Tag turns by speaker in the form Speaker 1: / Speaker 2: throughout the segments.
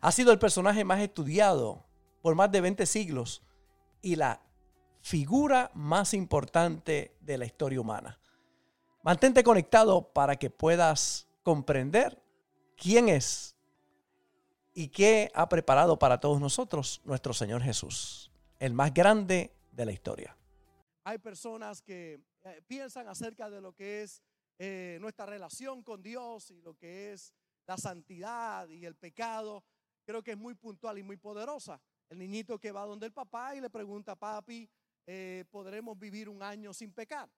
Speaker 1: Ha sido el personaje más estudiado por más de 20 siglos y la figura más importante de la historia humana. Mantente conectado para que puedas comprender quién es y qué ha preparado para todos nosotros nuestro Señor Jesús, el más grande de la historia.
Speaker 2: Hay personas que eh, piensan acerca de lo que es eh, nuestra relación con Dios y lo que es la santidad y el pecado creo que es muy puntual y muy poderosa. El niñito que va donde el papá y le pregunta, papi, eh, ¿podremos vivir un año sin pecar?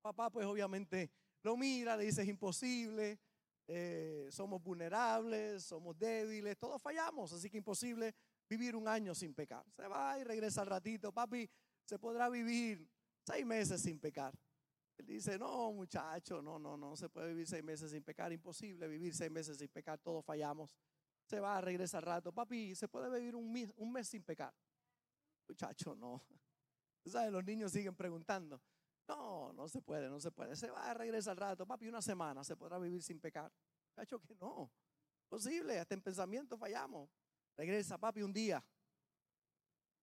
Speaker 2: Papá pues obviamente lo mira, le dice es imposible, eh, somos vulnerables, somos débiles, todos fallamos, así que imposible vivir un año sin pecar. Se va y regresa al ratito, papi, se podrá vivir seis meses sin pecar. Él dice, no muchacho, no, no, no se puede vivir seis meses sin pecar, imposible vivir seis meses sin pecar, todos fallamos se va, regresa al rato. Papi, ¿se puede vivir un mes, sin pecar? Muchacho, no. ¿Sabes? Los niños siguen preguntando. No, no se puede, no se puede. Se va, regresa al rato. Papi, una semana se podrá vivir sin pecar. Muchacho, que no. Posible, hasta en pensamiento fallamos. Regresa, papi, un día.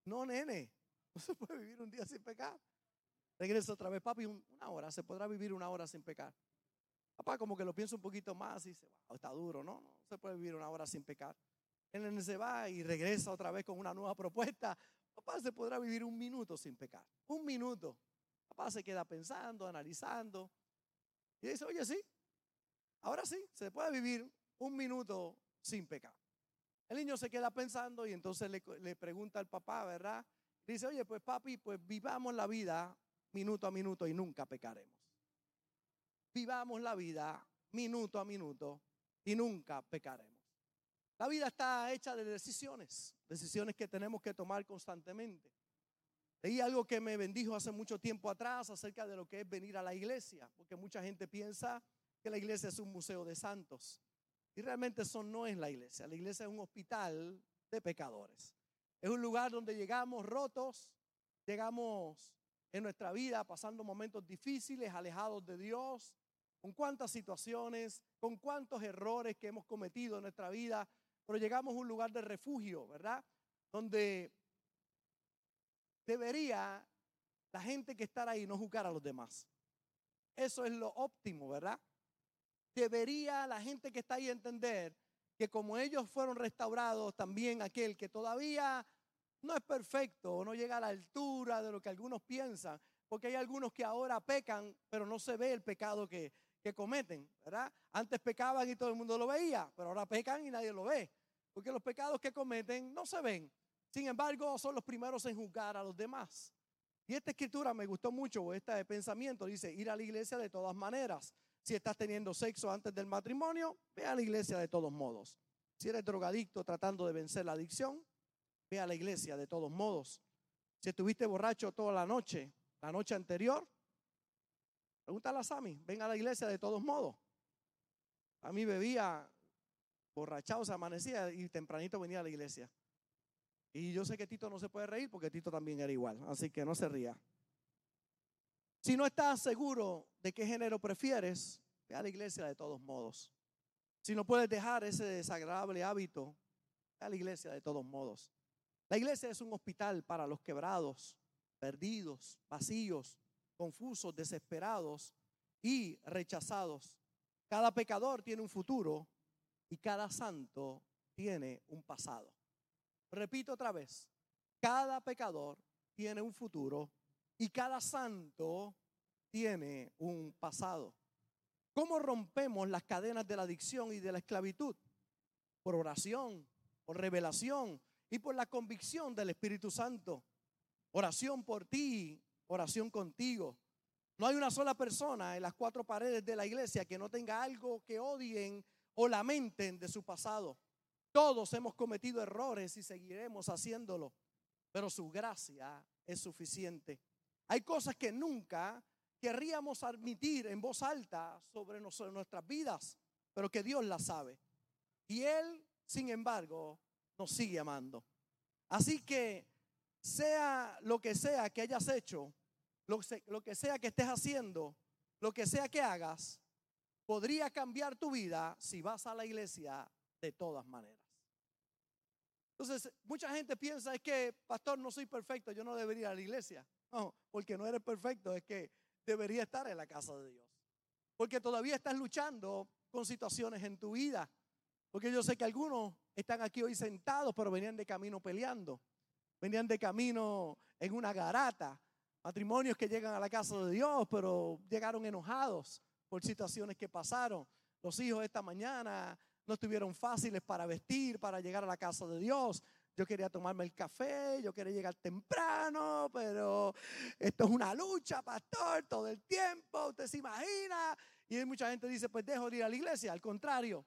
Speaker 2: No, nene, no se puede vivir un día sin pecar. Regresa otra vez, papi, una hora. Se podrá vivir una hora sin pecar. Papá como que lo piensa un poquito más y dice, está duro, ¿no? No se puede vivir una hora sin pecar. Él se va y regresa otra vez con una nueva propuesta. Papá se podrá vivir un minuto sin pecar. Un minuto. Papá se queda pensando, analizando. Y dice, oye, sí, ahora sí, se puede vivir un minuto sin pecar. El niño se queda pensando y entonces le, le pregunta al papá, ¿verdad? Dice, oye, pues papi, pues vivamos la vida minuto a minuto y nunca pecaremos vivamos la vida minuto a minuto y nunca pecaremos. La vida está hecha de decisiones, decisiones que tenemos que tomar constantemente. Leí algo que me bendijo hace mucho tiempo atrás acerca de lo que es venir a la iglesia, porque mucha gente piensa que la iglesia es un museo de santos. Y realmente eso no es la iglesia. La iglesia es un hospital de pecadores. Es un lugar donde llegamos rotos, llegamos en nuestra vida pasando momentos difíciles, alejados de Dios, con cuántas situaciones, con cuántos errores que hemos cometido en nuestra vida, pero llegamos a un lugar de refugio, ¿verdad? Donde debería la gente que está ahí no juzgar a los demás. Eso es lo óptimo, ¿verdad? Debería la gente que está ahí entender que como ellos fueron restaurados, también aquel que todavía no es perfecto o no llega a la altura de lo que algunos piensan, porque hay algunos que ahora pecan, pero no se ve el pecado que, que cometen, ¿verdad? Antes pecaban y todo el mundo lo veía, pero ahora pecan y nadie lo ve. Porque los pecados que cometen no se ven. Sin embargo, son los primeros en juzgar a los demás. Y esta escritura me gustó mucho, esta pensamiento dice, ir a la iglesia de todas maneras. Si estás teniendo sexo antes del matrimonio, ve a la iglesia de todos modos. Si eres drogadicto tratando de vencer la adicción, ve a la iglesia de todos modos. Si estuviste borracho toda la noche, la noche anterior, Pregúntale a Sammy, ven a la iglesia de todos modos. A mí bebía, borrachado, se amanecía y tempranito venía a la iglesia. Y yo sé que Tito no se puede reír porque Tito también era igual, así que no se ría. Si no estás seguro de qué género prefieres, ve a la iglesia de todos modos. Si no puedes dejar ese desagradable hábito, ve a la iglesia de todos modos. La iglesia es un hospital para los quebrados, perdidos, vacíos, confusos, desesperados y rechazados. Cada pecador tiene un futuro y cada santo tiene un pasado. Repito otra vez, cada pecador tiene un futuro y cada santo tiene un pasado. ¿Cómo rompemos las cadenas de la adicción y de la esclavitud? Por oración, por revelación y por la convicción del Espíritu Santo. Oración por ti oración contigo. No hay una sola persona en las cuatro paredes de la iglesia que no tenga algo que odien o lamenten de su pasado. Todos hemos cometido errores y seguiremos haciéndolo, pero su gracia es suficiente. Hay cosas que nunca querríamos admitir en voz alta sobre nuestras vidas, pero que Dios las sabe. Y Él, sin embargo, nos sigue amando. Así que sea lo que sea que hayas hecho, lo que sea que estés haciendo, lo que sea que hagas, podría cambiar tu vida si vas a la iglesia de todas maneras. Entonces, mucha gente piensa es que, pastor, no soy perfecto, yo no debería ir a la iglesia. No, porque no eres perfecto, es que debería estar en la casa de Dios. Porque todavía estás luchando con situaciones en tu vida. Porque yo sé que algunos están aquí hoy sentados, pero venían de camino peleando. Venían de camino en una garata. Matrimonios que llegan a la casa de Dios, pero llegaron enojados por situaciones que pasaron. Los hijos esta mañana no estuvieron fáciles para vestir, para llegar a la casa de Dios. Yo quería tomarme el café, yo quería llegar temprano, pero esto es una lucha, pastor, todo el tiempo, usted se imagina. Y hay mucha gente dice, pues dejo de ir a la iglesia. Al contrario,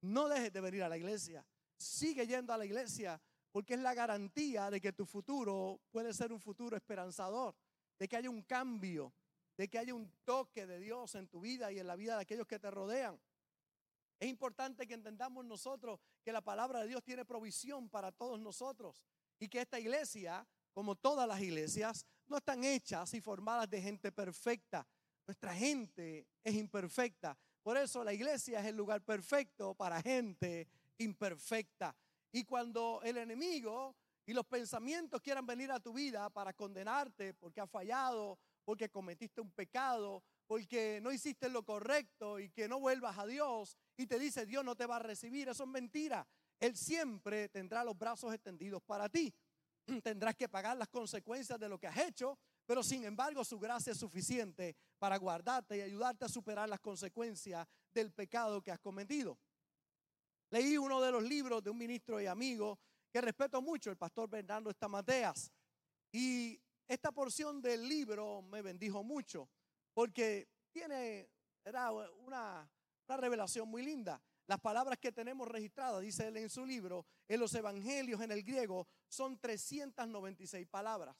Speaker 2: no dejes de venir a la iglesia. Sigue yendo a la iglesia porque es la garantía de que tu futuro puede ser un futuro esperanzador, de que haya un cambio, de que haya un toque de Dios en tu vida y en la vida de aquellos que te rodean. Es importante que entendamos nosotros que la palabra de Dios tiene provisión para todos nosotros y que esta iglesia, como todas las iglesias, no están hechas y formadas de gente perfecta. Nuestra gente es imperfecta. Por eso la iglesia es el lugar perfecto para gente imperfecta. Y cuando el enemigo y los pensamientos quieran venir a tu vida para condenarte porque has fallado, porque cometiste un pecado, porque no hiciste lo correcto y que no vuelvas a Dios y te dice Dios no te va a recibir, eso es mentira. Él siempre tendrá los brazos extendidos para ti. Tendrás que pagar las consecuencias de lo que has hecho, pero sin embargo su gracia es suficiente para guardarte y ayudarte a superar las consecuencias del pecado que has cometido. Leí uno de los libros de un ministro y amigo que respeto mucho, el pastor Bernardo Estamateas, y esta porción del libro me bendijo mucho porque tiene, era una, una revelación muy linda. Las palabras que tenemos registradas, dice él en su libro, en los evangelios en el griego, son 396 palabras.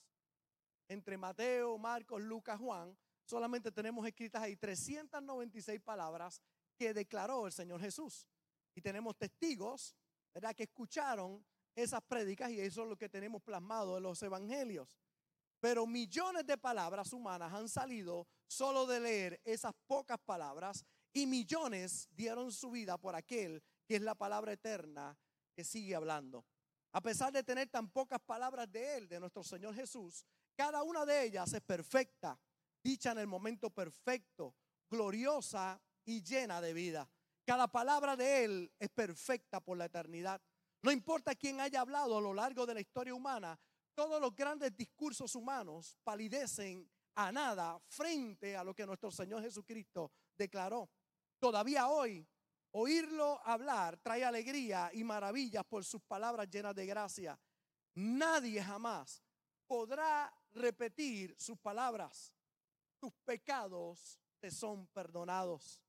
Speaker 2: Entre Mateo, Marcos, Lucas, Juan, solamente tenemos escritas ahí 396 palabras que declaró el Señor Jesús. Y tenemos testigos, ¿verdad?, que escucharon esas prédicas y eso es lo que tenemos plasmado en los evangelios. Pero millones de palabras humanas han salido solo de leer esas pocas palabras y millones dieron su vida por aquel que es la palabra eterna que sigue hablando. A pesar de tener tan pocas palabras de Él, de nuestro Señor Jesús, cada una de ellas es perfecta, dicha en el momento perfecto, gloriosa y llena de vida. Cada palabra de Él es perfecta por la eternidad. No importa quién haya hablado a lo largo de la historia humana, todos los grandes discursos humanos palidecen a nada frente a lo que nuestro Señor Jesucristo declaró. Todavía hoy, oírlo hablar trae alegría y maravillas por sus palabras llenas de gracia. Nadie jamás podrá repetir sus palabras. Tus pecados te son perdonados.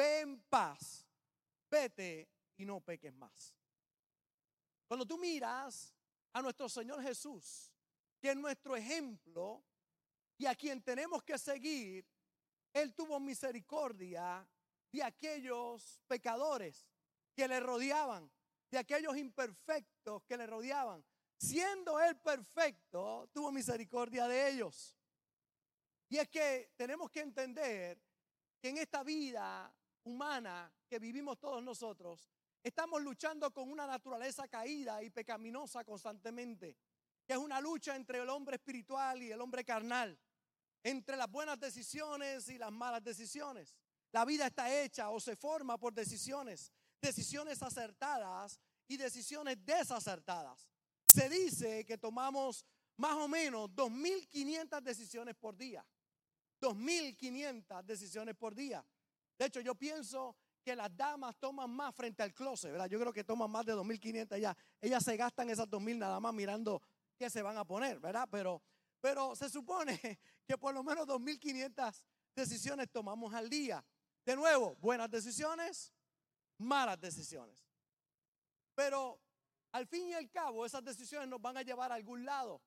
Speaker 2: Ve en paz, vete y no peques más. Cuando tú miras a nuestro Señor Jesús, que es nuestro ejemplo y a quien tenemos que seguir, Él tuvo misericordia de aquellos pecadores que le rodeaban, de aquellos imperfectos que le rodeaban. Siendo Él perfecto, tuvo misericordia de ellos. Y es que tenemos que entender que en esta vida humana que vivimos todos nosotros, Estamos luchando con una naturaleza caída y pecaminosa constantemente, que es una lucha entre el hombre espiritual y el hombre carnal, entre las buenas decisiones y las malas decisiones. La vida está hecha o se forma por decisiones, decisiones acertadas y decisiones desacertadas. Se dice que tomamos más o menos 2.500 decisiones por día. 2.500 decisiones por día. De hecho, yo pienso que las damas toman más frente al closet, ¿verdad? Yo creo que toman más de 2.500 ya. Ellas se gastan esas 2.000 nada más mirando qué se van a poner, ¿verdad? Pero, pero se supone que por lo menos 2.500 decisiones tomamos al día. De nuevo, buenas decisiones, malas decisiones. Pero al fin y al cabo, esas decisiones nos van a llevar a algún lado.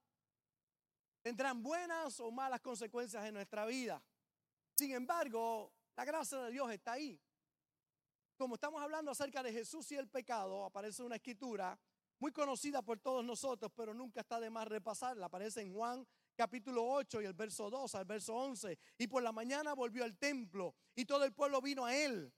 Speaker 2: Tendrán buenas o malas consecuencias en nuestra vida. Sin embargo, la gracia de Dios está ahí. Como estamos hablando acerca de Jesús y el pecado, aparece una escritura muy conocida por todos nosotros, pero nunca está de más repasarla. Aparece en Juan capítulo 8 y el verso 2 al verso 11. Y por la mañana volvió al templo y todo el pueblo vino a él.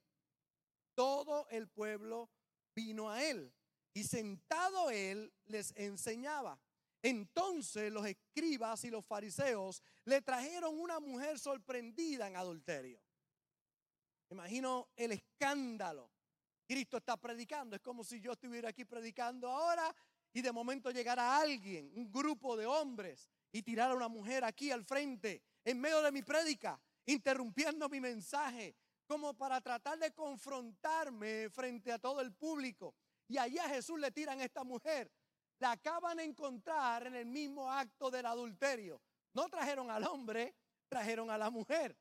Speaker 2: Todo el pueblo vino a él. Y sentado él les enseñaba. Entonces los escribas y los fariseos le trajeron una mujer sorprendida en adulterio. Imagino el escándalo. Cristo está predicando. Es como si yo estuviera aquí predicando ahora y de momento llegara alguien, un grupo de hombres, y tirara a una mujer aquí al frente, en medio de mi prédica, interrumpiendo mi mensaje, como para tratar de confrontarme frente a todo el público. Y allí a Jesús le tiran a esta mujer. La acaban de encontrar en el mismo acto del adulterio. No trajeron al hombre, trajeron a la mujer.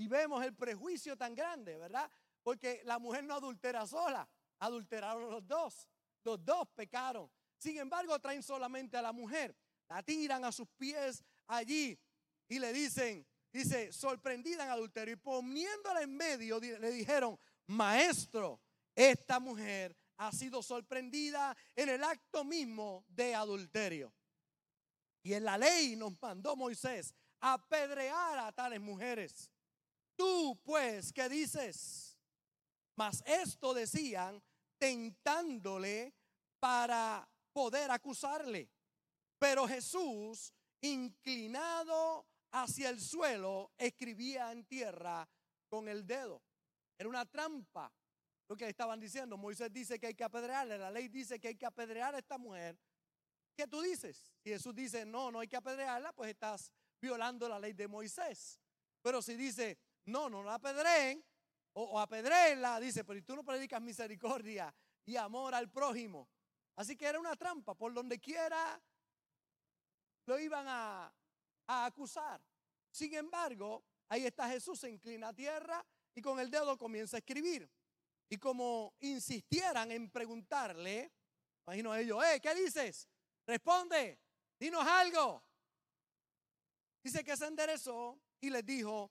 Speaker 2: Y vemos el prejuicio tan grande, ¿verdad? Porque la mujer no adultera sola, adulteraron los dos. Los dos pecaron. Sin embargo, traen solamente a la mujer. La tiran a sus pies allí y le dicen, dice, sorprendida en adulterio. Y poniéndola en medio, le dijeron, maestro, esta mujer ha sido sorprendida en el acto mismo de adulterio. Y en la ley nos mandó Moisés apedrear a tales mujeres. Tú, pues, ¿qué dices? Mas esto decían tentándole para poder acusarle. Pero Jesús, inclinado hacia el suelo, escribía en tierra con el dedo. Era una trampa lo que estaban diciendo. Moisés dice que hay que apedrearle, la ley dice que hay que apedrear a esta mujer. ¿Qué tú dices? Si Jesús dice, no, no hay que apedrearla, pues estás violando la ley de Moisés. Pero si dice, no, no la apedreen, o, o apedreenla, dice, pero tú no predicas misericordia y amor al prójimo. Así que era una trampa, por donde quiera lo iban a, acusar. Sin embargo, ahí está Jesús, se inclina a tierra y con el dedo comienza a escribir. Y como insistieran en preguntarle, imagino a ellos, eh, ¿qué dices? Responde, dinos algo. Dice que se enderezó y les dijo,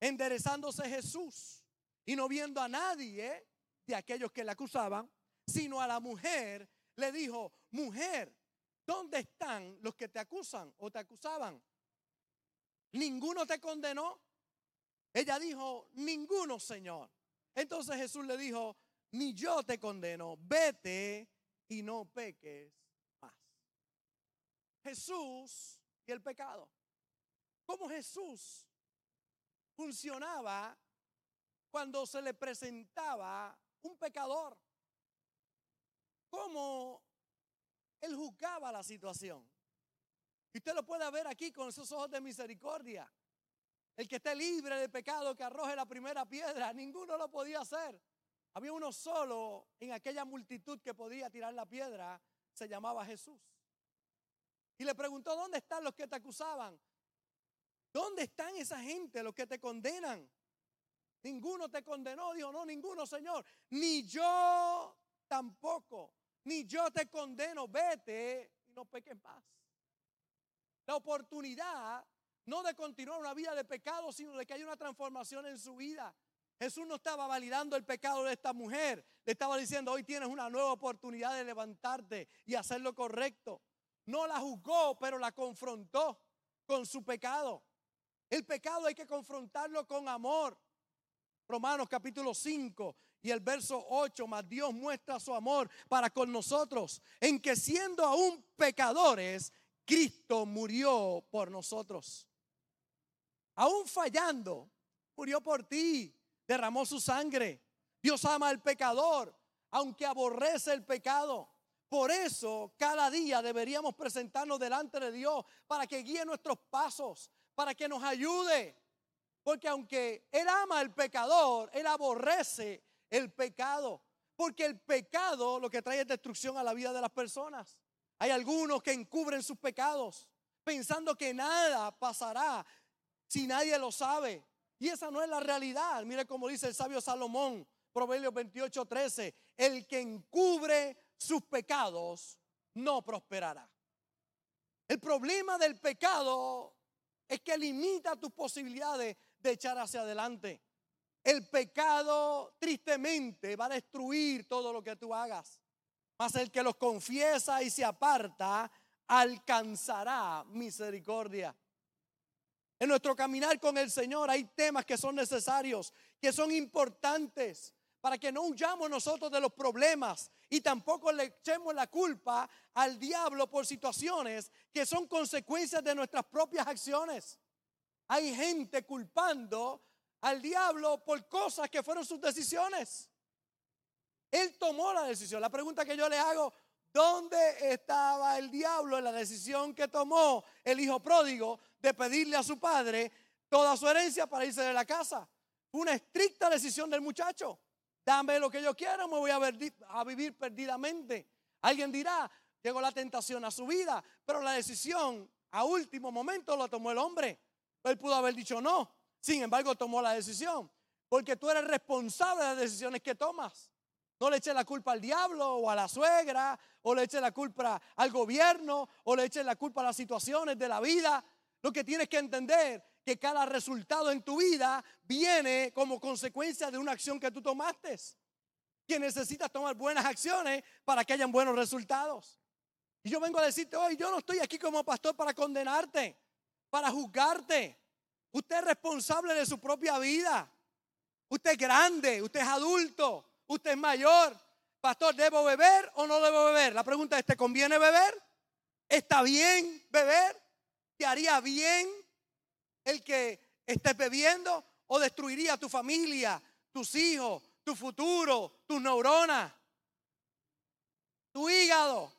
Speaker 2: enderezándose Jesús y no viendo a nadie de aquellos que le acusaban, sino a la mujer, le dijo, mujer, ¿dónde están los que te acusan o te acusaban? ¿Ninguno te condenó? Ella dijo, ninguno, Señor. Entonces Jesús le dijo, ni yo te condeno, vete y no peques más. Jesús y el pecado. ¿Cómo Jesús funcionaba cuando se le presentaba un pecador? ¿Cómo él juzgaba la situación? Y usted lo puede ver aquí con esos ojos de misericordia. El que esté libre de pecado, que arroje la primera piedra. Ninguno lo podía hacer. Había uno solo en aquella multitud que podía tirar la piedra. Se llamaba Jesús. Y le preguntó, ¿dónde están los que te acusaban? ¿Dónde están esa gente, los que te condenan? Ninguno te condenó. Dijo, no, ninguno, Señor. Ni yo tampoco. Ni yo te condeno. Vete y no peques más. La oportunidad no de continuar una vida de pecado, sino de que haya una transformación en su vida. Jesús no estaba validando el pecado de esta mujer, le estaba diciendo, hoy tienes una nueva oportunidad de levantarte y hacer lo correcto. No la juzgó, pero la confrontó con su pecado. El pecado hay que confrontarlo con amor. Romanos capítulo 5 y el verso 8, más Dios muestra su amor para con nosotros, en que siendo aún pecadores, Cristo murió por nosotros aún fallando, murió por ti, derramó su sangre. Dios ama al pecador. aunque aborrece el pecado. Por eso cada día deberíamos presentarnos delante de Dios para que guíe nuestros pasos, para que nos ayude. Porque aunque Él ama al pecador, Él aborrece el pecado. Porque el pecado lo que trae es destrucción a la vida de las personas. Hay algunos que encubren sus pecados pensando que nada pasará si nadie lo sabe. Y esa no es la realidad. Mire cómo dice el sabio Salomón, Proverbios 28, 13. El que encubre sus pecados no prosperará. El problema del pecado es que limita tus posibilidades de echar hacia adelante. El pecado tristemente va a destruir todo lo que tú hagas. Mas el que los confiesa y se aparta alcanzará misericordia. En nuestro caminar con el Señor hay temas que son necesarios, que son importantes, para que no huyamos nosotros de los problemas y tampoco le echemos la culpa al diablo por situaciones que son consecuencias de nuestras propias acciones. Hay gente culpando al diablo por cosas que fueron sus decisiones. Él tomó la decisión. La pregunta que yo le hago, ¿dónde estaba el diablo en la decisión que tomó el hijo pródigo de pedirle a su padre toda su herencia para irse de la casa? Fue una estricta decisión del muchacho. Dame lo que yo quiero, me voy a, vivir perdidamente. Alguien dirá, llegó la tentación a su vida, pero la decisión a último momento la tomó el hombre. Él pudo haber dicho no, sin embargo tomó la decisión, porque tú eres responsable de las decisiones que tomas. No le eches la culpa al diablo o a la suegra, o le eches la culpa al gobierno, o le eches la culpa a las situaciones de la vida. Lo que tienes que entender que cada resultado en tu vida viene como consecuencia de una acción que tú tomaste. Que necesitas tomar buenas acciones para que hayan buenos resultados. Y yo vengo a decirte hoy, yo no estoy aquí como pastor para condenarte, para juzgarte. Usted es responsable de su propia vida. Usted es grande, usted es adulto, usted es mayor. Pastor, ¿debo beber o no debo beber? La pregunta es, ¿te conviene beber? ¿Está bien beber? ¿Te haría bien el que estés bebiendo o destruiría tu familia, tus hijos, tu futuro, tus neuronas, tu hígado.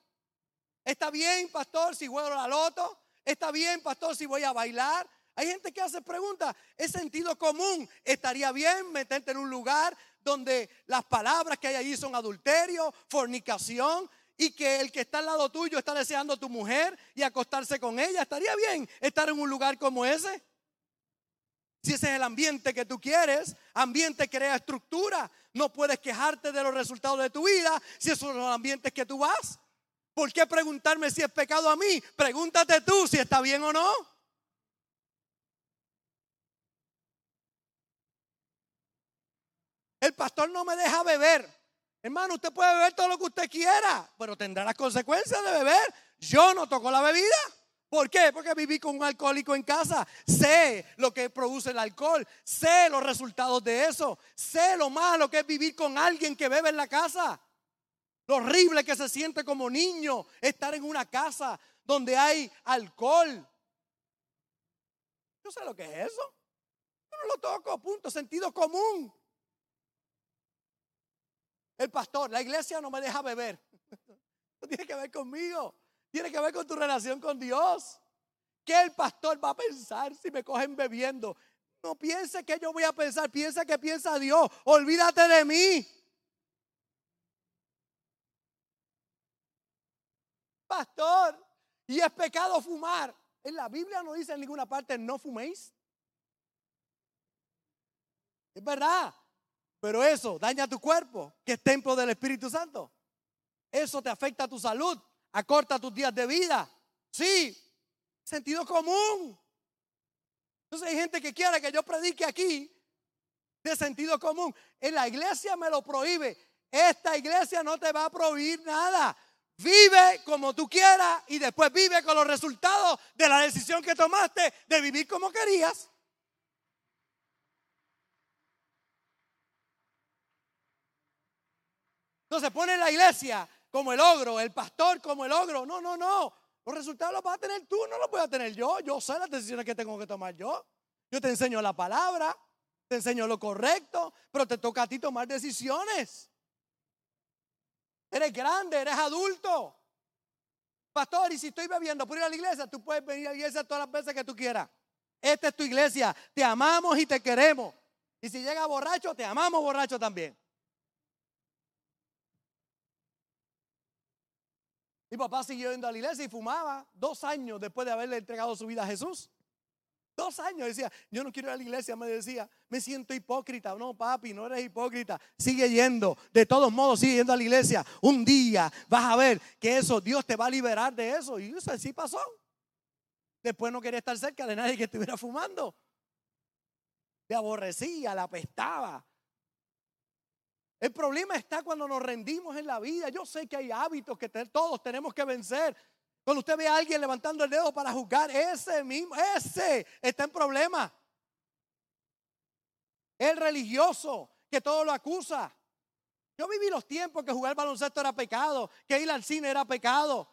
Speaker 2: ¿Está bien, pastor, si juego la loto? ¿Está bien, pastor, si voy a bailar? Hay gente que hace preguntas. Es sentido común. ¿Estaría bien meterte en un lugar donde las palabras que hay allí son adulterio, fornicación? Y que el que está al lado tuyo está deseando a tu mujer y acostarse con ella. ¿Estaría bien estar en un lugar como ese? Si ese es el ambiente que tú quieres, ambiente crea estructura. No puedes quejarte de los resultados de tu vida si esos son los ambientes que tú vas. ¿Por qué preguntarme si es pecado a mí? Pregúntate tú si está bien o no. El pastor no me deja beber. Hermano, usted puede beber todo lo que usted quiera, pero tendrá las consecuencias de beber. Yo no toco la bebida. ¿Por qué? Porque viví con un alcohólico en casa. Sé lo que produce el alcohol. Sé los resultados de eso. Sé lo malo que es vivir con alguien que bebe en la casa. Lo horrible que se siente como niño estar en una casa donde hay alcohol. Yo sé lo que es eso. Yo no lo toco, punto. Sentido común. El pastor, la iglesia no me deja beber. No tiene que ver conmigo. Tiene que ver con tu relación con Dios. ¿Qué el pastor va a pensar si me cogen bebiendo? No piense que yo voy a pensar, piensa que piensa Dios. Olvídate de mí. Pastor, y es pecado fumar. En la Biblia no dice en ninguna parte no fuméis. Es verdad. Pero eso daña tu cuerpo, que es templo del Espíritu Santo. Eso te afecta a tu salud acorta tus días de vida. Sí, sentido común. Entonces hay gente que quiere que yo predique aquí de sentido común. En la iglesia me lo prohíbe. Esta iglesia no te va a prohibir nada. Vive como tú quieras y después vive con los resultados de la decisión que tomaste de vivir como querías. Entonces pone en la iglesia como el ogro, el pastor como el ogro. No, no, no. Los resultados los vas a tener tú, no los voy a tener yo. Yo sé las decisiones que tengo que tomar yo. Yo te enseño la palabra, te enseño lo correcto, pero te toca a ti tomar decisiones. Eres grande, eres adulto. Pastor, y si estoy bebiendo por ir a la iglesia, tú puedes venir a la iglesia todas las veces que tú quieras. Esta es tu iglesia. Te amamos y te queremos. Y si llega borracho, te amamos borracho también. Mi papá siguió yendo a la iglesia y fumaba dos años después de haberle entregado su vida a Jesús. Dos años decía, yo no quiero ir a la iglesia, me decía, me siento hipócrita. No, papi, no eres hipócrita. Sigue yendo. De todos modos, sigue yendo a la iglesia. Un día vas a ver que eso, Dios te va a liberar de eso. Y eso así pasó. Después no quería estar cerca de nadie que estuviera fumando. Le aborrecía, la apestaba. El problema está cuando nos rendimos en la vida. Yo sé que hay hábitos que todos tenemos que vencer. Cuando usted ve a alguien levantando el dedo para juzgar, ese mismo, ese está en problema. El religioso que todo lo acusa. Yo viví los tiempos que jugar baloncesto era pecado, que ir al cine era pecado,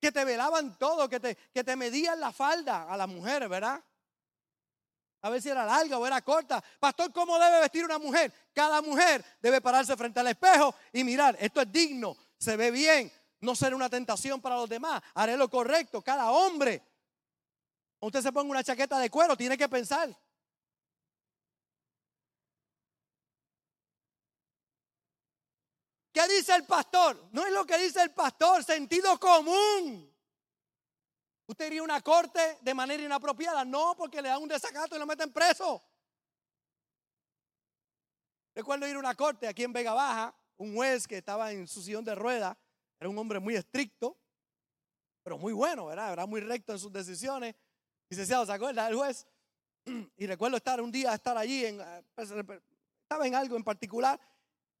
Speaker 2: que te velaban todo, que te, que te medían la falda a las mujeres, ¿verdad? A ver si era larga o era corta. Pastor, ¿cómo debe vestir una mujer? Cada mujer debe pararse frente al espejo y mirar, esto es digno, se ve bien, no será una tentación para los demás, haré lo correcto. Cada hombre, usted se ponga una chaqueta de cuero, tiene que pensar. ¿Qué dice el pastor? No es lo que dice el pastor, sentido común. ¿Usted iría a una corte de manera inapropiada? No, porque le dan un desacato y lo meten preso. Recuerdo ir a una corte aquí en Vega Baja, un juez que estaba en su sillón de rueda, era un hombre muy estricto, pero muy bueno, ¿verdad? Era muy recto en sus decisiones. Licenciado, ¿se acuerda del juez? Y recuerdo estar un día, estar allí, eh, pues, estaba en algo en particular,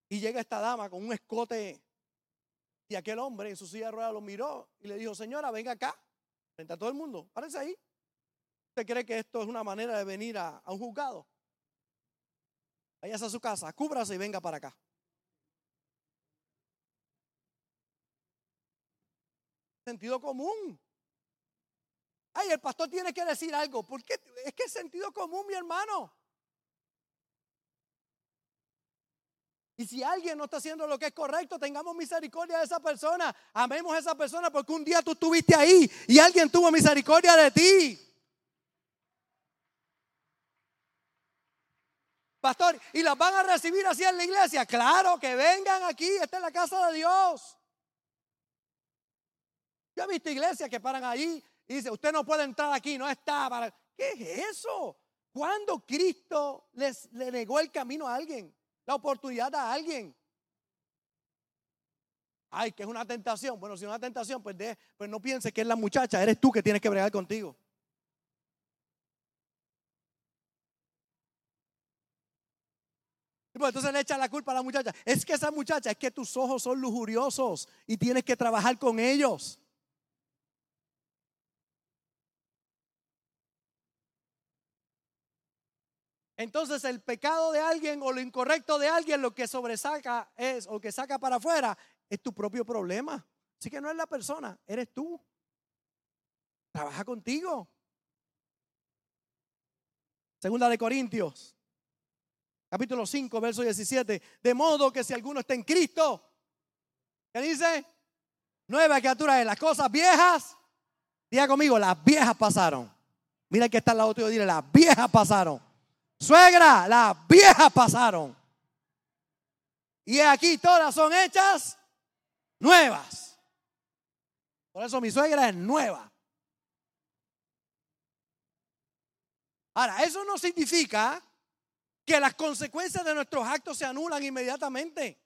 Speaker 2: y llega esta dama con un escote, y aquel hombre en su silla de ruedas lo miró y le dijo, señora, venga acá frente a todo el mundo. Parece ahí. ¿Usted cree que esto es una manera de venir a, un juzgado? Váyase a su casa, cúbrase y venga para acá. Sentido común. Ay, el pastor tiene que decir algo. Porque es que es sentido común, mi hermano. Y si alguien no está haciendo lo que es correcto, tengamos misericordia de esa persona. Amemos a esa persona porque un día tú estuviste ahí y alguien tuvo misericordia de ti. Pastor, ¿y las van a recibir así en la iglesia? Claro, que vengan aquí, esta es la casa de Dios. Yo he visto iglesias que paran allí y dicen, usted no puede entrar aquí, no está. ¿Qué es eso? ¿Cuándo Cristo les, le negó el camino a alguien? La oportunidad a alguien. Ay, que es una tentación. Bueno, si es una tentación, pues, pues no pienses que es la muchacha, eres tú que tienes que bregar contigo. Pues entonces le echa la culpa a la muchacha. Es que esa muchacha, es que tus ojos son lujuriosos y tienes que trabajar con ellos. Entonces el pecado de alguien o lo incorrecto de alguien lo que sobresaca es o que saca para afuera es tu propio problema. Así que no es la persona, eres tú. Trabaja contigo. Segunda de Corintios, capítulo 5, verso 17. De modo que si alguno está en Cristo, ¿qué dice? Nueva criatura de las cosas viejas. Diga conmigo, las viejas pasaron. Mira que está al lado tuyo, dile, las viejas pasaron. Suegra, las viejas pasaron. Y aquí todas son hechas nuevas. Por eso mi suegra es nueva. Ahora, eso no significa que las consecuencias de nuestros actos se anulan inmediatamente.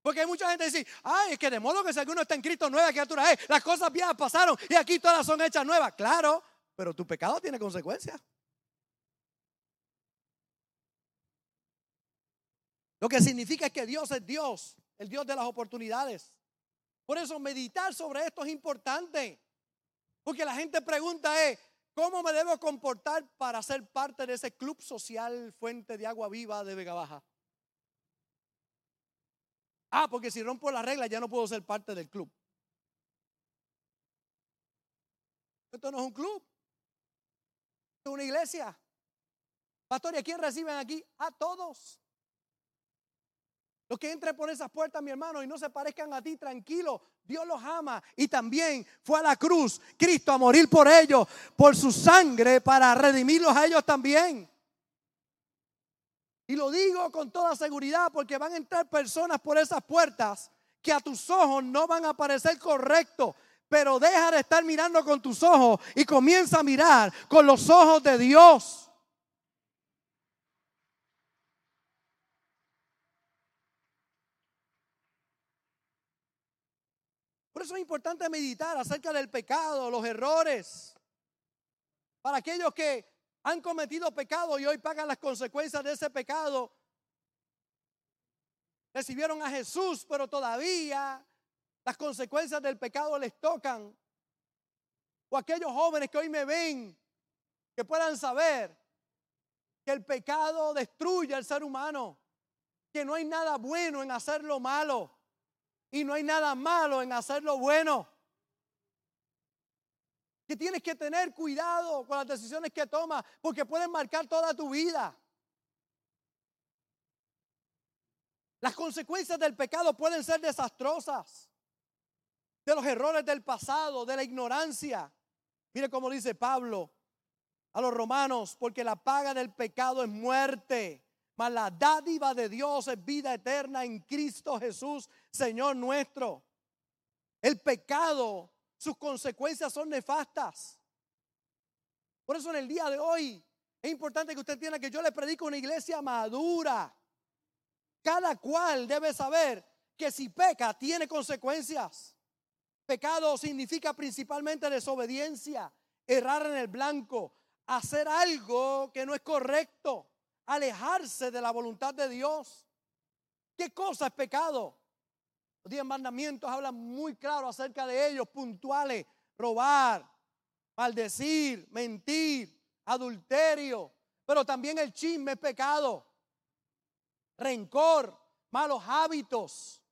Speaker 2: Porque hay mucha gente que dice, ay, es que de modo que si alguno está en Cristo, nueva criatura es. Las cosas viejas pasaron y aquí todas son hechas nuevas. Claro, pero tu pecado tiene consecuencias. Lo que significa es que Dios es Dios, el Dios de las oportunidades. Por eso meditar sobre esto es importante. Porque la gente pregunta es, ¿cómo me debo comportar para ser parte de ese club social Fuente de Agua Viva de Vega Baja? Ah, porque si rompo la regla ya no puedo ser parte del club. Esto no es un club. Esto es una iglesia. Pastor, ¿y a quién reciben aquí? A todos. Los que entren por esas puertas, mi hermano, y no se parezcan a ti, tranquilo. Dios los ama y también fue a la cruz Cristo a morir por ellos, por su sangre, para redimirlos a ellos también. Y lo digo con toda seguridad porque van a entrar personas por esas puertas que a tus ojos no van a parecer correctos, pero deja de estar mirando con tus ojos y comienza a mirar con los ojos de Dios. Por eso es importante meditar acerca del pecado, los errores. Para aquellos que han cometido pecado y hoy pagan las consecuencias de ese pecado. Recibieron a Jesús, pero todavía las consecuencias del pecado les tocan. O aquellos jóvenes que hoy me ven, que puedan saber que el pecado destruye al ser humano, que no hay nada bueno en hacer lo malo y no hay nada malo en hacer lo bueno. Que tienes que tener cuidado con las decisiones que tomas porque pueden marcar toda tu vida. Las consecuencias del pecado pueden ser desastrosas. De los errores del pasado, de la ignorancia. Mire cómo dice Pablo a los romanos, porque la paga del pecado es muerte mas la dádiva de Dios es vida eterna en Cristo Jesús, Señor nuestro. El pecado, sus consecuencias son nefastas. Por eso en el día de hoy es importante que usted entienda que yo le predico una iglesia madura. Cada cual debe saber que si peca tiene consecuencias. Pecado significa principalmente desobediencia, errar en el blanco, hacer algo que no es correcto alejarse de la voluntad de Dios. ¿Qué cosa es pecado? Los diez mandamientos hablan muy claro acerca de ellos, puntuales, robar, maldecir, mentir, adulterio, pero también el chisme es pecado, rencor, malos hábitos.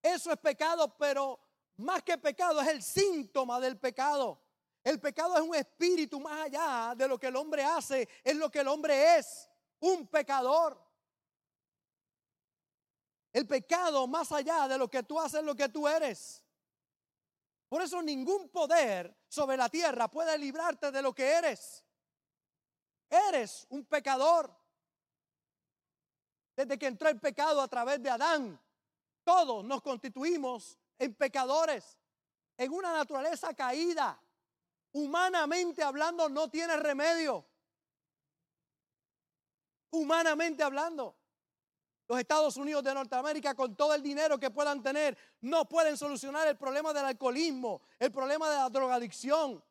Speaker 2: Eso es pecado, pero más que pecado es el síntoma del pecado. El pecado es un espíritu más allá de lo que el hombre hace, es lo que el hombre es, un pecador. El pecado más allá de lo que tú haces, lo que tú eres. Por eso ningún poder sobre la tierra puede librarte de lo que eres. Eres un pecador. Desde que entró el pecado a través de Adán, todos nos constituimos en pecadores, en una naturaleza caída humanamente hablando, no tiene remedio. Humanamente hablando. Los Estados Unidos de Norteamérica, con todo el dinero que puedan tener, no pueden solucionar el problema del alcoholismo, el problema de la drogadicción.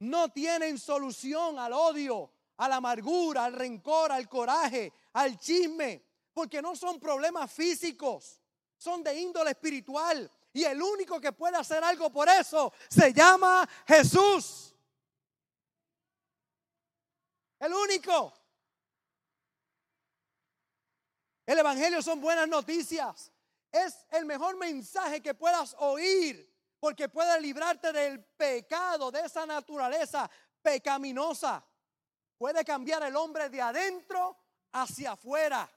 Speaker 2: No tienen solución al odio, a la amargura, al rencor, al coraje, al chisme, porque no son problemas físicos, son de índole espiritual. Y el único que puede hacer algo por eso se llama Jesús. El único. El Evangelio son buenas noticias. Es el mejor mensaje que puedas oír porque puede librarte del pecado, de esa naturaleza pecaminosa. Puede cambiar el hombre de adentro hacia afuera.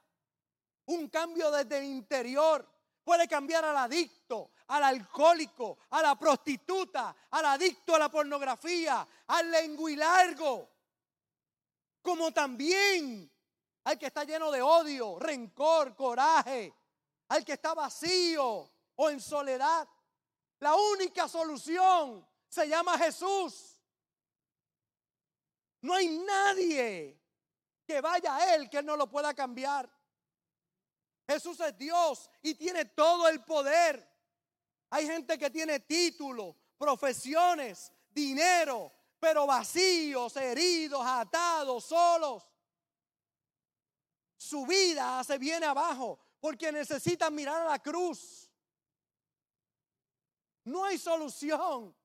Speaker 2: Un cambio desde el interior. Puede cambiar al adicto, al alcohólico, a la prostituta, al adicto a la pornografía, al lenguilargo como también al que está lleno de odio, rencor, coraje, al que está vacío o en soledad. La única solución se llama Jesús. No hay nadie que vaya a Él que Él no lo pueda cambiar. Jesús es Dios y tiene todo el poder. Hay gente que tiene títulos, profesiones, dinero, pero vacíos, heridos, atados, solos. Su vida se viene abajo porque necesitan mirar a la cruz. No hay solución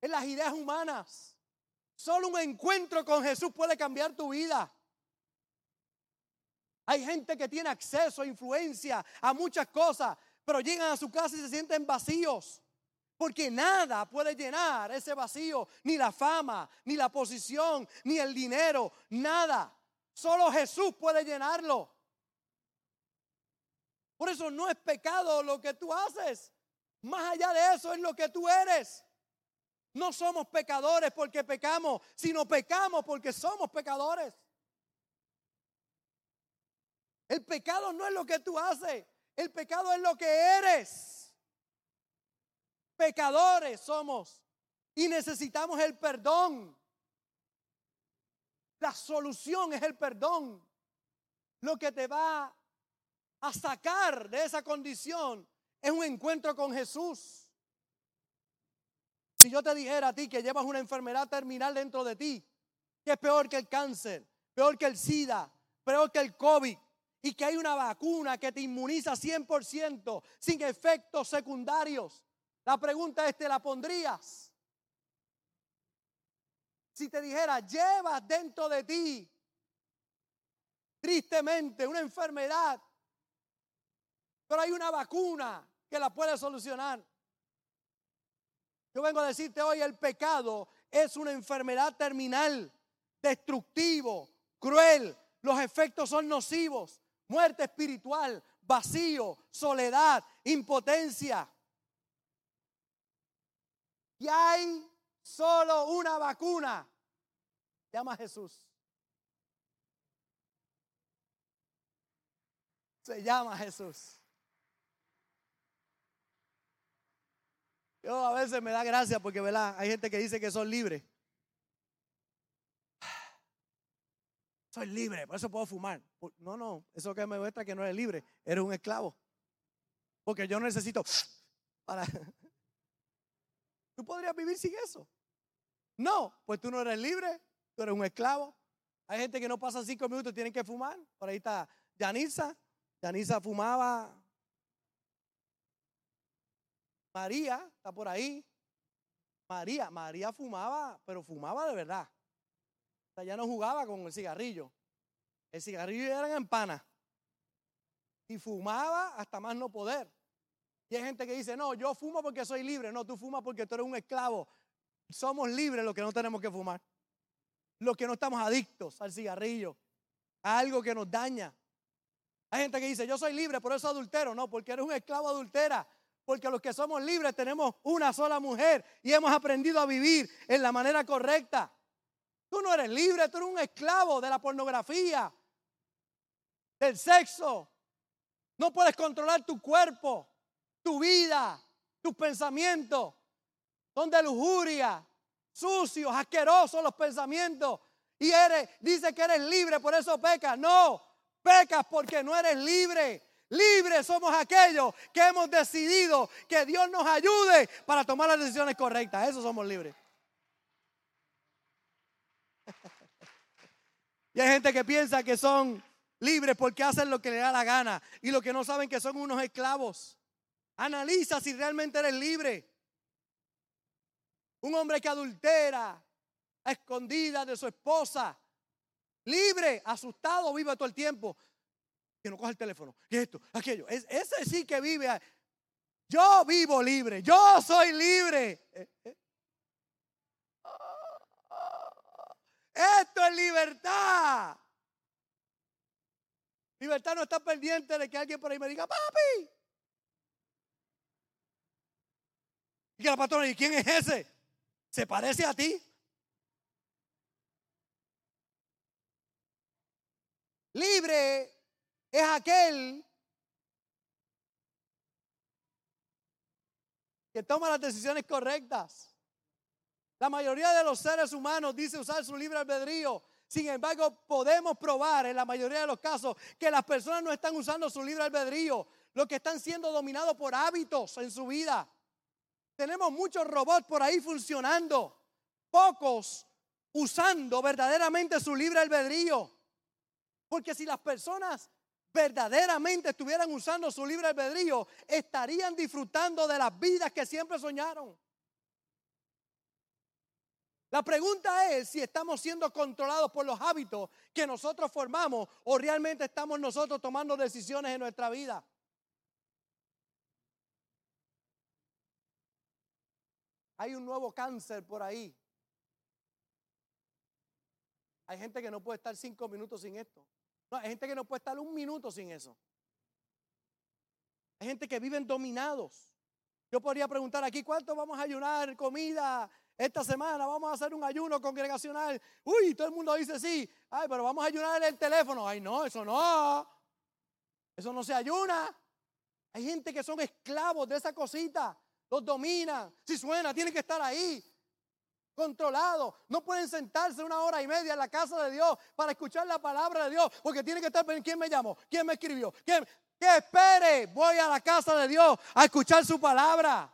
Speaker 2: en las ideas humanas. Solo un encuentro con Jesús puede cambiar tu vida. Hay gente que tiene acceso, influencia a muchas cosas, pero llegan a su casa y se sienten vacíos. Porque nada puede llenar ese vacío, ni la fama, ni la posición, ni el dinero, nada. Solo Jesús puede llenarlo. Por eso no es pecado lo que tú haces. Más allá de eso es lo que tú eres. No somos pecadores porque pecamos, sino pecamos porque somos pecadores. El pecado no es lo que tú haces, el pecado es lo que eres. Pecadores somos y necesitamos el perdón. La solución es el perdón. Lo que te va a sacar de esa condición es un encuentro con Jesús. Si yo te dijera a ti que llevas una enfermedad terminal dentro de ti, que es peor que el cáncer, peor que el SIDA, peor que el COVID, y que hay una vacuna que te inmuniza 100% sin efectos secundarios, la pregunta es, ¿te la pondrías? Si te dijera, llevas dentro de ti, tristemente, una enfermedad, pero hay una vacuna que la puede solucionar. Yo vengo a decirte hoy, el pecado es una enfermedad terminal, destructivo, cruel. Los efectos son nocivos. Muerte espiritual, vacío, soledad, impotencia. Y hay solo una vacuna. Llama Jesús. Se llama Jesús. Yo a veces me da gracia porque, ¿verdad? Hay gente que dice que son libres. Soy libre, por eso puedo fumar. No, no, eso que me muestra que no eres libre, eres un esclavo. Porque yo necesito. ¿Tú podrías vivir sin eso? No, pues tú no eres libre, tú eres un esclavo. Hay gente que no pasa cinco minutos tienen que fumar. Por ahí está Yanisa. Yanisa fumaba María está por ahí. María, María fumaba, pero fumaba de verdad. O sea, ya no jugaba con el cigarrillo. El cigarrillo era en pana. Y fumaba hasta más no poder. Y hay gente que dice, no, yo fumo porque soy libre. No, tú fumas porque tú eres un esclavo. Somos libres los que no tenemos que fumar. Los que no estamos adictos al cigarrillo. A algo que nos daña. Hay gente que dice, yo soy libre, por eso adultero. No, porque eres un esclavo adultera porque los que somos libres tenemos una sola mujer y hemos aprendido a vivir en la manera correcta. Tú no eres libre, tú eres un esclavo de la pornografía, del sexo. No puedes controlar tu cuerpo, tu vida, tus pensamientos. Son de lujuria, sucios, asquerosos los pensamientos. Y eres, dice que eres libre, por eso pecas. No, pecas porque no eres libre. Libres somos aquellos que hemos decidido que Dios nos ayude para tomar las decisiones correctas. Eso somos libres. Y hay gente que piensa que son libres porque hacen lo que le da la gana y lo que no saben que son unos esclavos. Analiza si realmente eres libre. Un hombre que adultera a escondidas de su esposa, libre, asustado, vive todo el tiempo que no coja el teléfono, y esto, aquello. ese sí que vive. Yo vivo libre, yo soy libre. Eh, eh. Esto es libertad. Libertad no está pendiente de que alguien por ahí me diga, papi. Y que la patrona, ¿y quién es ese? ¿Se parece a ti? Libre es aquel que toma las decisiones correctas. La mayoría de los seres humanos dice usar su libre albedrío. Sin embargo, podemos probar en la mayoría de los casos que las personas no están usando su libre albedrío, lo que están siendo dominados por hábitos en su vida. Tenemos muchos robots por ahí funcionando, pocos usando verdaderamente su libre albedrío. Porque si las personas verdaderamente estuvieran usando su libre albedrío, estarían disfrutando de las vidas que siempre soñaron. La pregunta es si estamos siendo controlados por los hábitos que nosotros formamos o realmente estamos nosotros tomando decisiones en nuestra vida. Hay un nuevo cáncer por ahí. Hay gente que no puede estar cinco minutos sin esto. No, hay gente que no puede estar un minuto sin eso. Hay gente que viven dominados. Yo podría preguntar aquí, ¿cuánto vamos a ayunar comida esta semana? Vamos a hacer un ayuno congregacional. Uy, todo el mundo dice sí. Ay, pero vamos a ayunar el teléfono. Ay, no, eso no. Eso no se ayuna. Hay gente que son esclavos de esa cosita. Los dominan. Si suena, tienen que estar ahí. Controlados. No pueden sentarse una hora y media en la casa de Dios para escuchar la palabra de Dios. Porque tienen que estar ¿quién me llamó? ¿Quién me escribió? ¿Quién? Que espere. Voy a la casa de Dios a escuchar su palabra.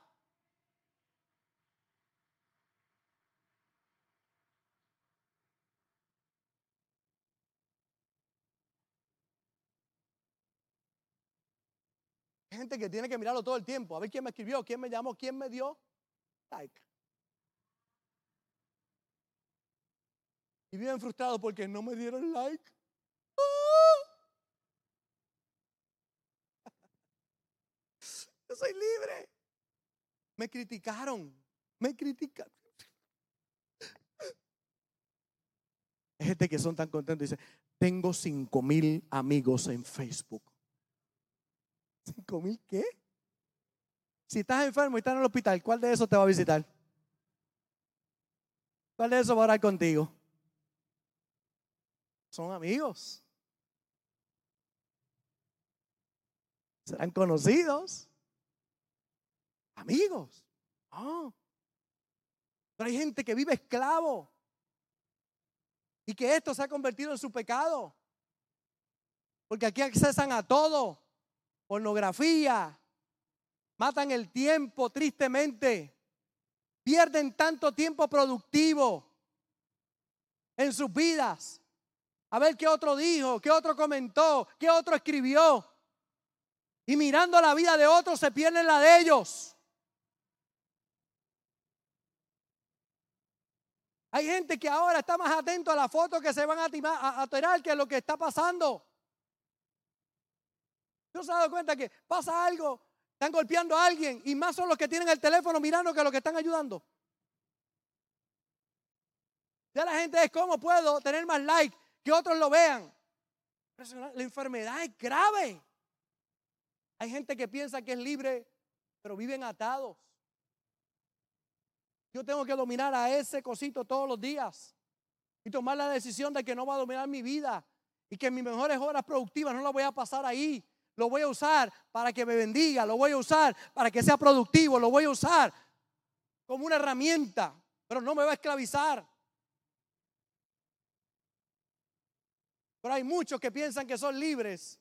Speaker 2: Hay gente que tiene que mirarlo todo el tiempo, a ver quién me escribió, quién me llamó, quién me dio like. Y viven frustrados porque no me dieron like. ¡Ah! Yo soy libre. Me criticaron, me criticaron. Gente que son tan contentos y dice, tengo cinco mil amigos en Facebook. ¿Cinco mil qué? Si estás enfermo y estás en el hospital, ¿cuál de esos te va a visitar? ¿Cuál de esos va a orar contigo? Son amigos. Serán conocidos. Amigos. Ah. Pero hay gente que vive esclavo. Y que esto se ha convertido en su pecado. Porque aquí accesan a todo pornografía, matan el tiempo tristemente, pierden tanto tiempo productivo en sus vidas. A ver qué otro dijo, qué otro comentó, qué otro escribió. Y mirando la vida de otros se pierden la de ellos. Hay gente que ahora está más atento a la foto que se van a, tirar que a lo que está pasando. ¿No se ha dado cuenta que pasa algo? Están golpeando a alguien y más son los que tienen el teléfono mirando que los que están ayudando. Ya la gente es cómo puedo tener más like que otros lo vean. La enfermedad es grave. Hay gente que piensa que es libre, pero viven atados. Yo tengo que dominar a ese cosito todos los días y tomar la decisión de que no va a dominar mi vida y que mis mejores horas productivas no las voy a pasar ahí, lo voy a usar para que me bendiga, lo voy a usar para que sea productivo, lo voy a usar como una herramienta, pero no me va a esclavizar. Pero hay muchos que piensan que son libres,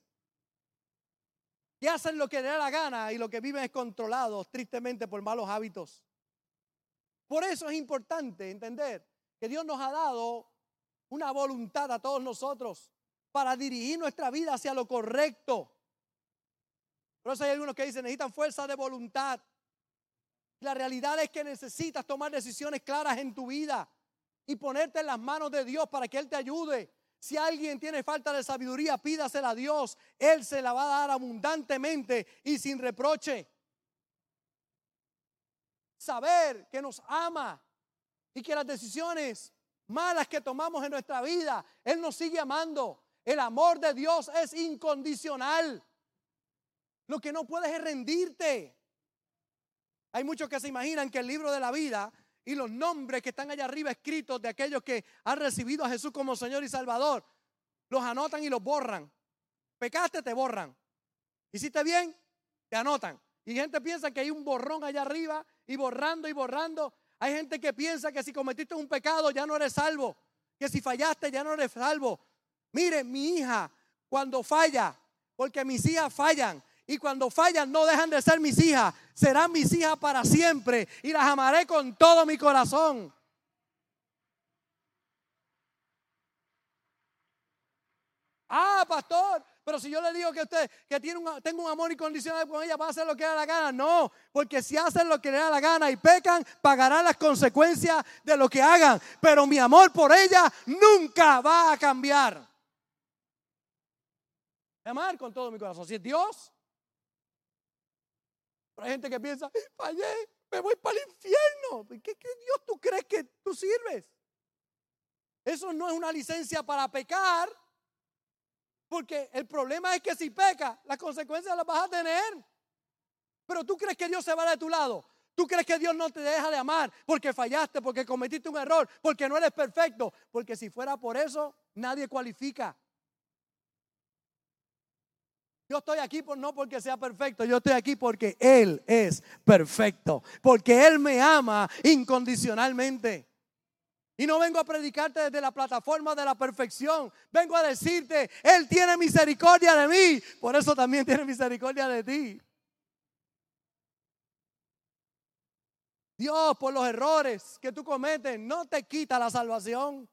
Speaker 2: que hacen lo que les da la gana y lo que viven es controlados tristemente por malos hábitos. Por eso es importante entender que Dios nos ha dado una voluntad a todos nosotros para dirigir nuestra vida hacia lo correcto. Por eso hay algunos que dicen, necesitan fuerza de voluntad. La realidad es que necesitas tomar decisiones claras en tu vida y ponerte en las manos de Dios para que Él te ayude. Si alguien tiene falta de sabiduría, pídasela a Dios. Él se la va a dar abundantemente y sin reproche. Saber que nos ama y que las decisiones malas que tomamos en nuestra vida, Él nos sigue amando. El amor de Dios es incondicional. Lo que no puedes es rendirte. Hay muchos que se imaginan que el libro de la vida y los nombres que están allá arriba escritos de aquellos que han recibido a Jesús como Señor y Salvador, los anotan y los borran. Pecaste, te borran. Hiciste bien, te anotan. Y gente piensa que hay un borrón allá arriba y borrando y borrando. Hay gente que piensa que si cometiste un pecado ya no eres salvo. Que si fallaste ya no eres salvo. Mire, mi hija, cuando falla, porque mis hijas fallan, y cuando fallan no dejan de ser mis hijas. Serán mis hijas para siempre y las amaré con todo mi corazón. Ah, pastor, pero si yo le digo que usted que tiene un, tengo un amor incondicional con ella, va a hacer lo que le da la gana. No, porque si hacen lo que le da la gana y pecan, pagarán las consecuencias de lo que hagan. Pero mi amor por ella nunca va a cambiar. Amar con todo mi corazón. Si es Dios, pero hay gente que piensa, fallé, me voy para el infierno. ¿Qué, ¿Qué, Dios tú crees que tú sirves? Eso no es una licencia para pecar, porque el problema es que si peca, las consecuencias las vas a tener. Pero tú crees que Dios se va de tu lado. Tú crees que Dios no te deja de amar porque fallaste, porque cometiste un error, porque no eres perfecto. Porque si fuera por eso, nadie cualifica. Yo estoy aquí por, no porque sea perfecto, yo estoy aquí porque Él es perfecto, porque Él me ama incondicionalmente. Y no vengo a predicarte desde la plataforma de la perfección. Vengo a decirte, Él tiene misericordia de mí. Por eso también tiene misericordia de ti. Dios, por los errores que tú cometes, no te quita la salvación.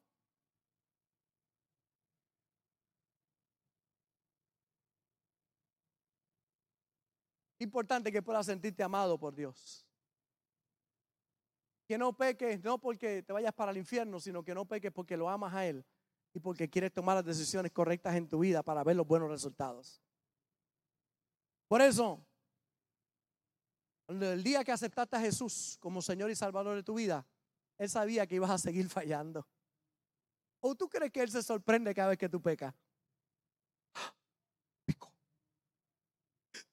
Speaker 2: Importante que puedas sentirte amado por Dios. Que no peques, no porque te vayas para el infierno, sino que no peques porque lo amas a Él y porque quieres tomar las decisiones correctas en tu vida para ver los buenos resultados. Por eso, el día que aceptaste a Jesús como Señor y Salvador de tu vida, Él sabía que ibas a seguir fallando. ¿O tú crees que Él se sorprende cada vez que tú pecas?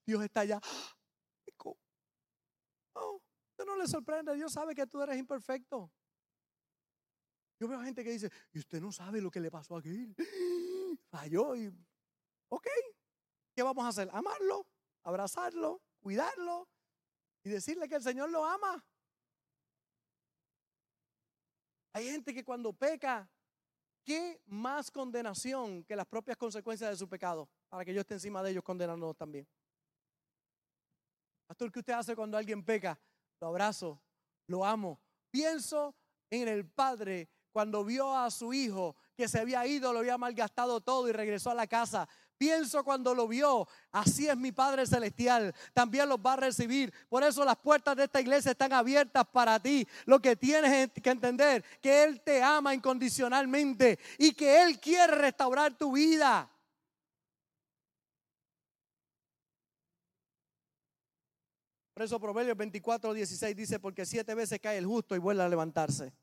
Speaker 2: Dios está allá. Usted no le sorprende, Dios sabe que tú eres imperfecto. Yo veo gente que dice, y usted no sabe lo que le pasó a aquel. Falló y, ok, ¿qué vamos a hacer? Amarlo, abrazarlo, cuidarlo y decirle que el Señor lo ama. Hay gente que cuando peca, ¿qué más condenación que las propias consecuencias de su pecado? Para que yo esté encima de ellos condenándolos también. Pastor, ¿qué usted hace cuando alguien peca? lo abrazo, lo amo. Pienso en el padre cuando vio a su hijo que se había ido, lo había malgastado todo y regresó a la casa. Pienso cuando lo vio, así es mi Padre Celestial, también los va a recibir. Por eso las puertas de esta iglesia están abiertas para ti. Lo que tienes que entender, que Él te ama incondicionalmente y que Él quiere restaurar tu vida. Por eso Proverbios 24, 16 dice, porque siete veces cae el justo y vuelve a levantarse.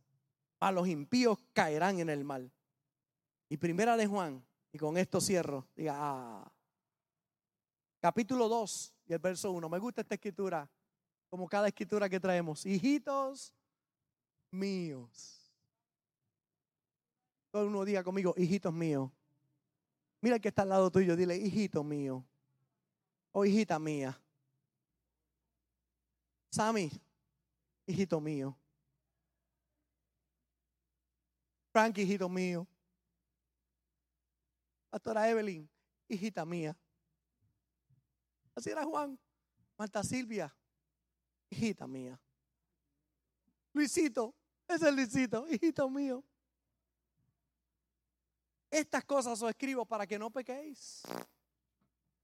Speaker 2: A los impíos caerán en el mal. Y primera de Juan, y con esto cierro, diga, ah. capítulo 2 y el verso 1. Me gusta esta escritura, como cada escritura que traemos. Hijitos míos. Todo uno diga conmigo, hijitos míos. Mira el que está al lado tuyo, dile, hijito mío. O hijita mía. Sammy, hijito mío. Frank, hijito mío. Pastora Evelyn, hijita mía. Así era Juan. Marta Silvia, hijita mía. Luisito, ese es Luisito, hijito mío. Estas cosas os escribo para que no pequéis.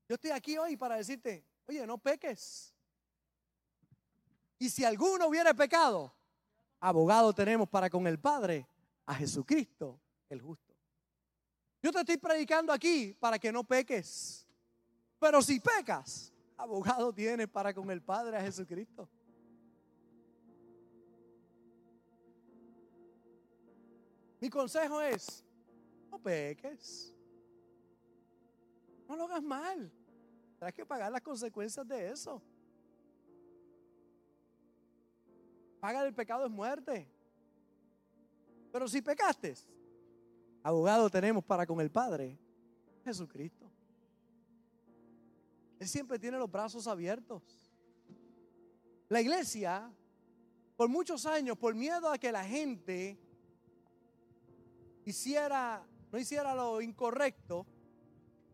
Speaker 2: Yo estoy aquí hoy para decirte, oye, no peques. Y si alguno hubiera pecado, abogado tenemos para con el Padre, a Jesucristo el justo. Yo te estoy predicando aquí para que no peques. Pero si pecas, abogado tienes para con el Padre, a Jesucristo. Mi consejo es, no peques. No lo hagas mal. Tienes que pagar las consecuencias de eso. Paga del pecado es muerte. Pero si pecaste, abogado tenemos para con el Padre, Jesucristo. Él siempre tiene los brazos abiertos. La iglesia, por muchos años, por miedo a que la gente hiciera, no hiciera lo incorrecto,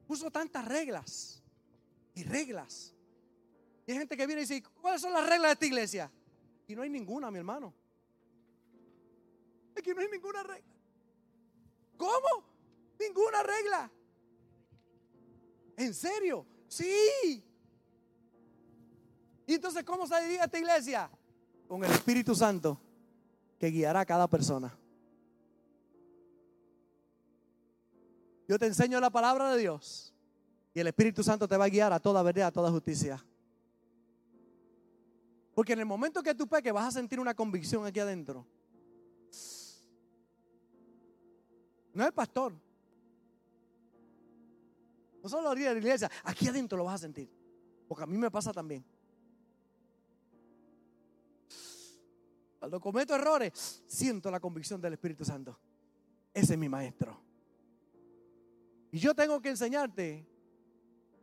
Speaker 2: puso tantas reglas y reglas. Y hay gente que viene y dice, ¿cuáles son las reglas de esta iglesia? Y no hay ninguna, mi hermano. Aquí no hay ninguna regla. ¿Cómo? Ninguna regla. ¿En serio? Sí. ¿Y entonces cómo se dirige esta iglesia? Con el Espíritu Santo que guiará a cada persona. Yo te enseño la palabra de Dios y el Espíritu Santo te va a guiar a toda verdad, a toda justicia. Porque en el momento que tú peques vas a sentir una convicción aquí adentro. No es el pastor. No solo de la iglesia, aquí adentro lo vas a sentir. Porque a mí me pasa también. Cuando cometo errores, siento la convicción del Espíritu Santo. Ese es mi maestro. Y yo tengo que enseñarte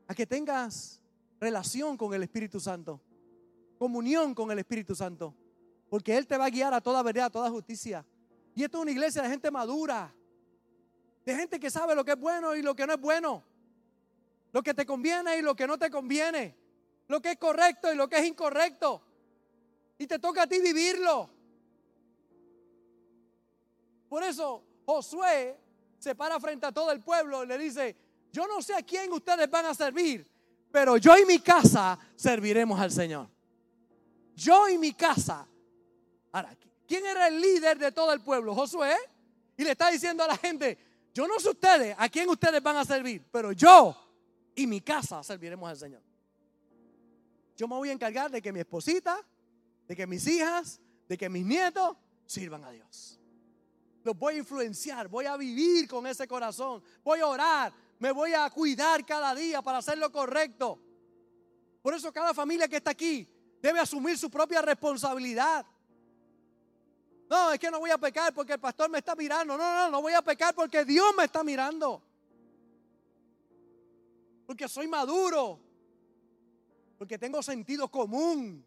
Speaker 2: a que tengas relación con el Espíritu Santo comunión con el Espíritu Santo, porque Él te va a guiar a toda verdad, a toda justicia. Y esto es una iglesia de gente madura, de gente que sabe lo que es bueno y lo que no es bueno, lo que te conviene y lo que no te conviene, lo que es correcto y lo que es incorrecto. Y te toca a ti vivirlo. Por eso Josué se para frente a todo el pueblo y le dice, yo no sé a quién ustedes van a servir, pero yo y mi casa serviremos al Señor. Yo y mi casa. Ahora, ¿quién era el líder de todo el pueblo? Josué. Y le está diciendo a la gente, yo no sé ustedes a quién ustedes van a servir, pero yo y mi casa serviremos al Señor. Yo me voy a encargar de que mi esposita, de que mis hijas, de que mis nietos sirvan a Dios. Los voy a influenciar, voy a vivir con ese corazón, voy a orar, me voy a cuidar cada día para hacer lo correcto. Por eso cada familia que está aquí debe asumir su propia responsabilidad. No, es que no voy a pecar porque el pastor me está mirando. No, no, no voy a pecar porque Dios me está mirando. Porque soy maduro. Porque tengo sentido común.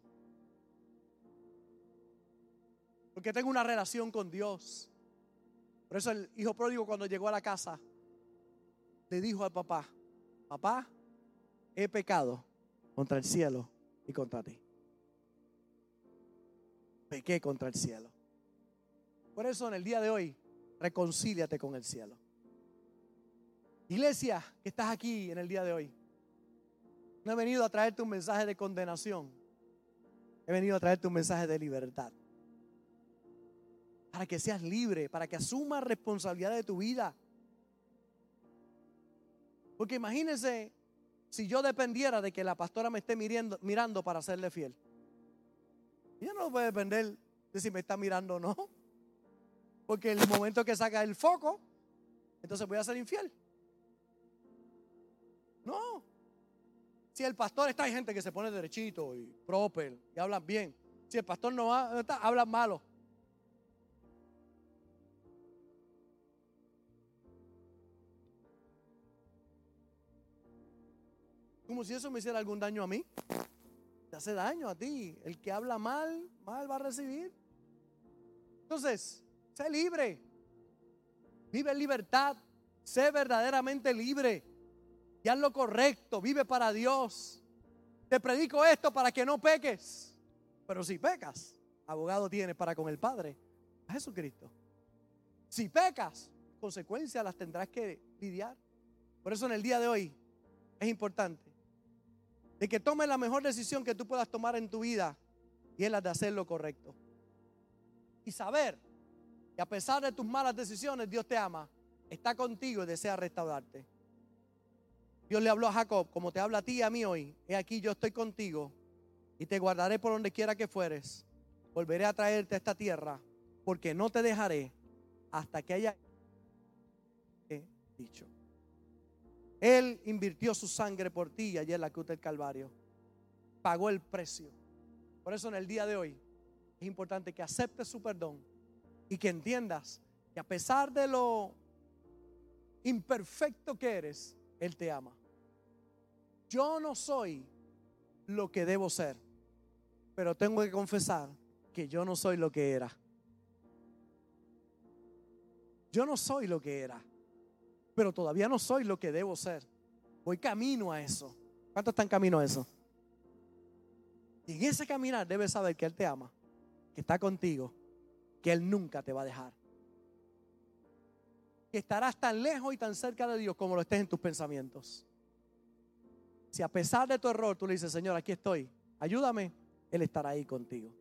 Speaker 2: Porque tengo una relación con Dios. Por eso el hijo pródigo cuando llegó a la casa le dijo al papá, papá, he pecado contra el cielo y contra ti. Pequé contra el cielo. Por eso en el día de hoy, reconcíliate con el cielo. Iglesia, que estás aquí en el día de hoy, no he venido a traerte un mensaje de condenación. He venido a traerte un mensaje de libertad. Para que seas libre, para que asumas responsabilidad de tu vida. Porque imagínense si yo dependiera de que la pastora me esté mirando, mirando para serle fiel. Yo no puedo depender de si me está mirando o no. Porque el momento que saca el foco, entonces voy a ser infiel. No. Si el pastor está, hay gente que se pone derechito y proper y hablan bien. Si el pastor no va, hablan malo. Como si eso me hiciera algún daño a mí. Te hace daño a ti. El que habla mal, mal va a recibir. Entonces, sé libre. Vive en libertad. Sé verdaderamente libre. Y haz lo correcto. Vive para Dios. Te predico esto para que no peques. Pero si pecas, abogado tienes para con el Padre. A Jesucristo. Si pecas, consecuencias las tendrás que lidiar. Por eso en el día de hoy es importante de que tomes la mejor decisión que tú puedas tomar en tu vida y es la de hacer lo correcto. Y saber que a pesar de tus malas decisiones, Dios te ama, está contigo y desea restaurarte. Dios le habló a Jacob, como te habla a ti y a mí hoy, he aquí yo estoy contigo y te guardaré por donde quiera que fueres. Volveré a traerte a esta tierra porque no te dejaré hasta que haya dicho. Él invirtió su sangre por ti allí en la cruz del Calvario. Pagó el precio. Por eso en el día de hoy es importante que aceptes su perdón y que entiendas que a pesar de lo imperfecto que eres, Él te ama. Yo no soy lo que debo ser, pero tengo que confesar que yo no soy lo que era. Yo no soy lo que era pero todavía no soy lo que debo ser. Voy camino a eso. ¿Cuántos están camino a eso? Y en ese caminar debes saber que Él te ama, que está contigo, que Él nunca te va a dejar. Que estarás tan lejos y tan cerca de Dios como lo estés en tus pensamientos. Si a pesar de tu error tú le dices, Señor, aquí estoy, ayúdame, Él estará ahí contigo.